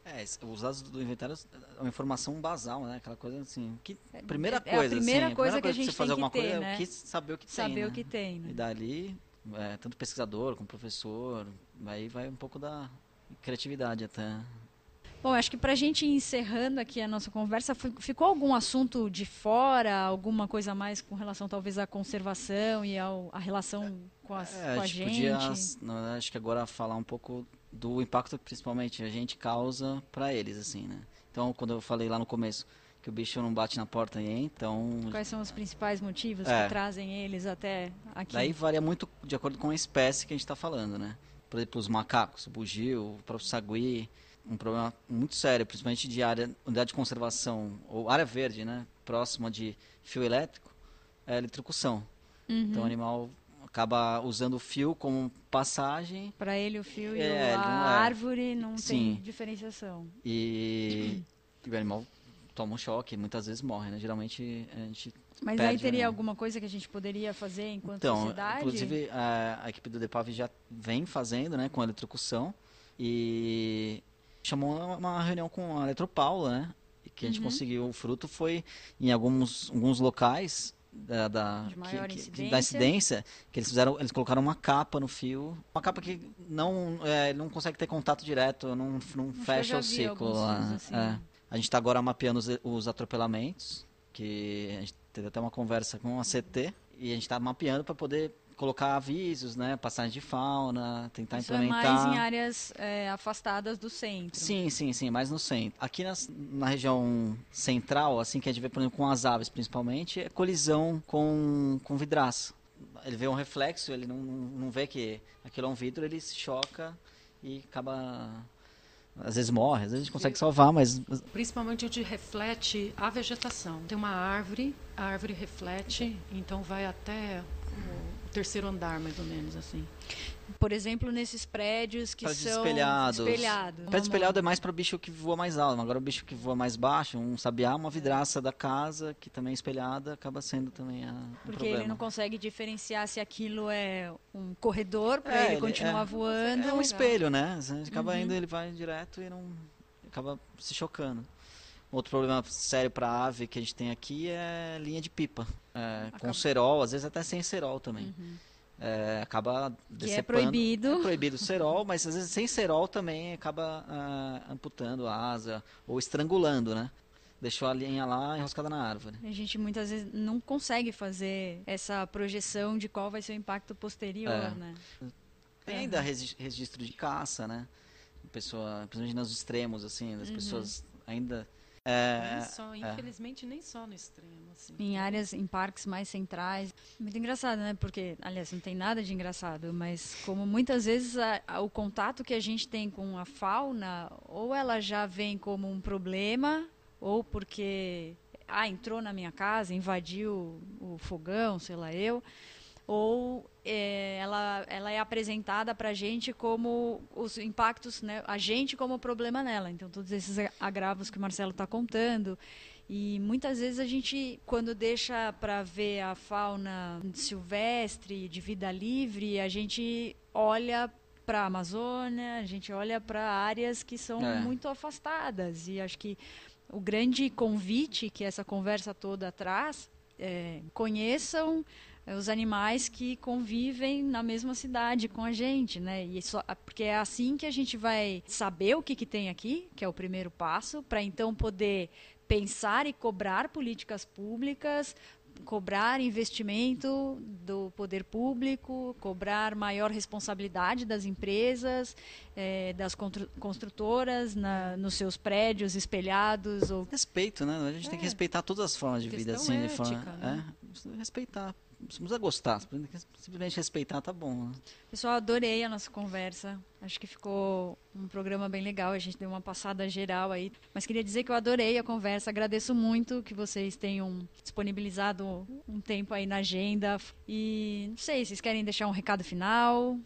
É, os dados do inventário é uma informação basal, né? Aquela coisa assim. Que, primeira é a coisa, primeira assim, coisa a que a primeira gente você fazer tem que alguma ter, coisa né? é o que saber o que Saber tem. o né? que tem, né? E dali, é, tanto pesquisador como professor, aí vai um pouco da criatividade até. Bom, acho que para a gente encerrando aqui a nossa conversa, fi- ficou algum assunto de fora, alguma coisa mais com relação talvez à conservação e ao, à relação com, as, É, com a a gente podia, verdade, acho que agora falar um pouco do impacto principalmente a gente causa para eles, assim, né? Então, quando eu falei lá no começo que o bicho não bate na porta entra, então Quais são os principais motivos É. que trazem eles até aqui? Daí varia muito de acordo com a espécie que a gente está falando, né? Por exemplo, os macacos, o bugio, o próprio sagui, um problema muito sério, principalmente de área, unidade de conservação ou área verde, né? Próxima de fio elétrico, é a eletrocução. Uhum. Então o animal acaba usando o fio como passagem Para ele o fio e É, a não é. árvore não tem Sim. diferenciação. e, e o animal toma um choque, muitas vezes morre, né? Geralmente a gente Mas perde aí teria animal. alguma coisa que a gente poderia fazer enquanto Então, sociedade? inclusive a, a equipe do DEPAV já vem fazendo, né, com a eletrocução e chamou uma, uma reunião com a Eletropaula, né, e que a gente Uhum. conseguiu. O fruto foi em alguns, alguns locais da, da, que- que- incidência. da incidência que eles fizeram, eles colocaram uma capa no fio, uma capa que não é, não consegue ter contato direto, não, não que fecha o ciclo. lá, fios assim. é. A gente está agora mapeando os, os atropelamentos, que a gente teve até uma conversa com a CT, e a gente está mapeando para poder colocar avisos, né, passagem de fauna, tentar Isso é implementar. mais em áreas é, afastadas do centro. Sim, sim, sim, mais no centro. Aqui nas- na região central, assim que a gente vê, por exemplo, com as aves principalmente, é colisão com, com vidraça. Ele vê um reflexo, ele não, não vê que aquilo é um vidro, ele se choca e acaba. Às vezes morre, às vezes a gente consegue salvar, mas Principalmente onde reflete a vegetação. Tem uma árvore, a árvore reflete, então vai até terceiro andar, mais ou menos, assim. Por exemplo, nesses prédios que Prédios são espelhados. espelhados. Prédio espelhado é mais para bicho que voa mais alto. Agora o bicho que voa mais baixo, um sabiá, uma vidraça da casa, que também é espelhada, acaba sendo também a, um Porque problema. ele não consegue diferenciar se aquilo é um corredor para É, ele ele- continuar é. voando. É um espelho, né? Acaba Uhum. indo, ele vai direto e não acaba se chocando. Outro problema sério para ave que a gente tem aqui é linha de pipa. É, com cerol, às vezes até sem cerol também. Uhum. É, acaba decepando. Que é proibido. É proibido o cerol, mas às vezes sem cerol também acaba uh, amputando a asa ou estrangulando, né? Deixou a linha lá enroscada na árvore. A gente muitas vezes não consegue fazer essa projeção de qual vai ser o impacto posterior, é. né? Tem ainda registro de caça, né? Pessoa, principalmente nos extremos, assim, as uhum. pessoas ainda é, nem só, é. infelizmente, é. nem só no extremo. Assim. Em áreas, em parques mais centrais. Muito engraçado, né? Porque, aliás, não tem nada de engraçado, mas como muitas vezes a, a, o contato que a gente tem com a fauna, ou ela já vem como um problema, ou porque ah, entrou na minha casa, invadiu o fogão, sei lá eu, ou é, ela, ela é apresentada para a gente como os impactos, né, a gente como problema nela. Então, todos esses agravos que o Marcelo está contando. E muitas vezes a gente, quando deixa para ver a fauna silvestre, de vida livre, a gente olha para a Amazônia, a gente olha para áreas que são é. muito afastadas. E acho que o grande convite que essa conversa toda traz é conheçam os animais que convivem na mesma cidade com a gente, né? E só, porque é assim que a gente vai saber o que, que tem aqui, que é o primeiro passo, para então poder pensar e cobrar políticas públicas, cobrar investimento do poder público, cobrar maior responsabilidade das empresas, é, das construtoras na, nos seus prédios espelhados. Ou... Respeito, né? A gente é. tem que é. respeitar todas as formas de vida, assim, ética, de forma, né? é, respeitar precisa gostar, simplesmente respeitar tá bom. Né? Pessoal, adorei a nossa conversa. Acho que ficou um programa bem legal. A gente deu uma passada geral aí. Mas queria dizer que eu adorei a conversa. Agradeço muito que vocês tenham disponibilizado um tempo aí na agenda. E não sei, vocês querem deixar um recado final?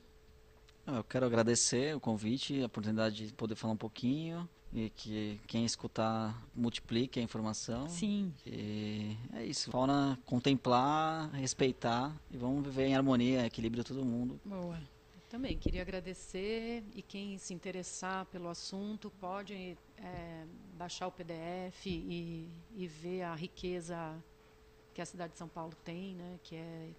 Eu quero agradecer o convite, a oportunidade de poder falar um pouquinho e que quem escutar multiplique a informação. Sim. E é isso. Fauna contemplar, respeitar e vamos viver em harmonia, equilíbrio todo mundo. Boa. Também queria agradecer e quem se interessar pelo assunto pode é, baixar o PDF e, e ver a riqueza que a cidade de São Paulo tem, né, que é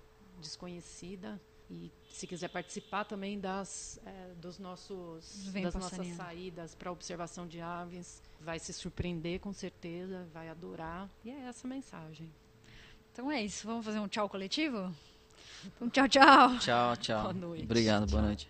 desconhecida. E se quiser participar também das, é, dos nossos, das nossas saídas para observação de aves, vai se surpreender com certeza, vai adorar. E é essa a mensagem. Então é isso. Vamos fazer um tchau coletivo? Um tchau, tchau. Tchau, tchau. Boa noite. Obrigado, boa tchau. noite.